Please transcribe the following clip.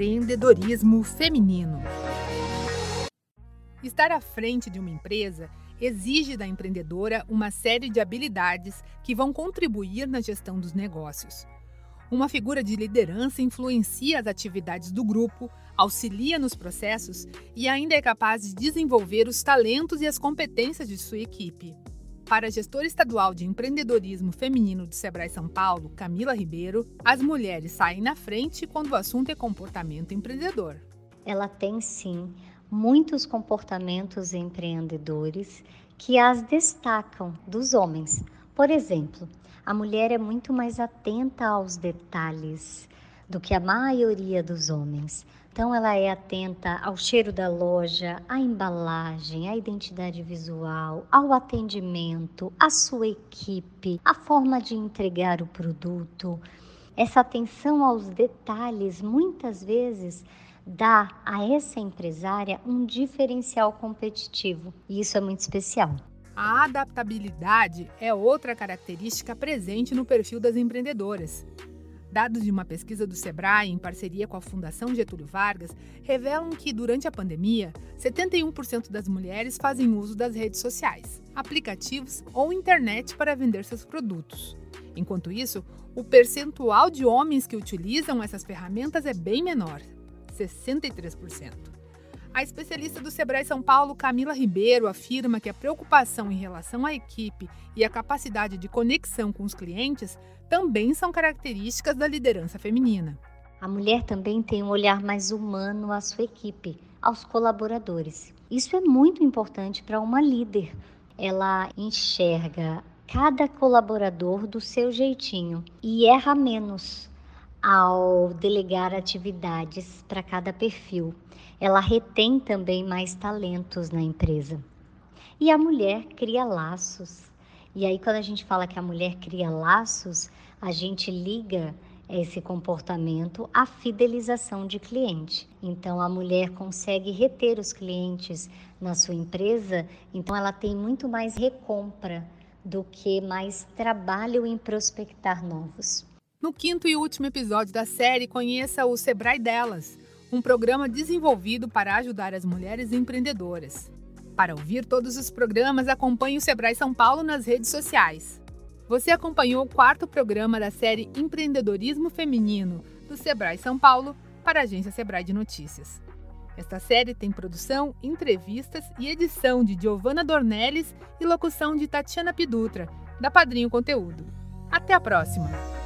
Empreendedorismo feminino. Estar à frente de uma empresa exige da empreendedora uma série de habilidades que vão contribuir na gestão dos negócios. Uma figura de liderança influencia as atividades do grupo, auxilia nos processos e ainda é capaz de desenvolver os talentos e as competências de sua equipe. Para a gestora estadual de empreendedorismo feminino do Sebrae São Paulo, Camila Ribeiro, as mulheres saem na frente quando o assunto é comportamento empreendedor. Ela tem sim muitos comportamentos empreendedores que as destacam dos homens. Por exemplo, a mulher é muito mais atenta aos detalhes do que a maioria dos homens. Então, ela é atenta ao cheiro da loja, à embalagem, à identidade visual, ao atendimento, à sua equipe, à forma de entregar o produto. Essa atenção aos detalhes muitas vezes dá a essa empresária um diferencial competitivo e isso é muito especial. A adaptabilidade é outra característica presente no perfil das empreendedoras. Dados de uma pesquisa do Sebrae, em parceria com a Fundação Getúlio Vargas, revelam que, durante a pandemia, 71% das mulheres fazem uso das redes sociais, aplicativos ou internet para vender seus produtos. Enquanto isso, o percentual de homens que utilizam essas ferramentas é bem menor 63%. A especialista do Sebrae São Paulo, Camila Ribeiro, afirma que a preocupação em relação à equipe e a capacidade de conexão com os clientes também são características da liderança feminina. A mulher também tem um olhar mais humano à sua equipe, aos colaboradores. Isso é muito importante para uma líder. Ela enxerga cada colaborador do seu jeitinho e erra menos ao delegar atividades para cada perfil ela retém também mais talentos na empresa. E a mulher cria laços. E aí, quando a gente fala que a mulher cria laços, a gente liga esse comportamento à fidelização de cliente. Então, a mulher consegue reter os clientes na sua empresa, então, ela tem muito mais recompra do que mais trabalho em prospectar novos. No quinto e último episódio da série, conheça o Sebrae Delas um programa desenvolvido para ajudar as mulheres empreendedoras. Para ouvir todos os programas, acompanhe o Sebrae São Paulo nas redes sociais. Você acompanhou o quarto programa da série Empreendedorismo Feminino do Sebrae São Paulo para a agência Sebrae de Notícias. Esta série tem produção, entrevistas e edição de Giovanna Dornelles e locução de Tatiana Pidutra, da Padrinho Conteúdo. Até a próxima!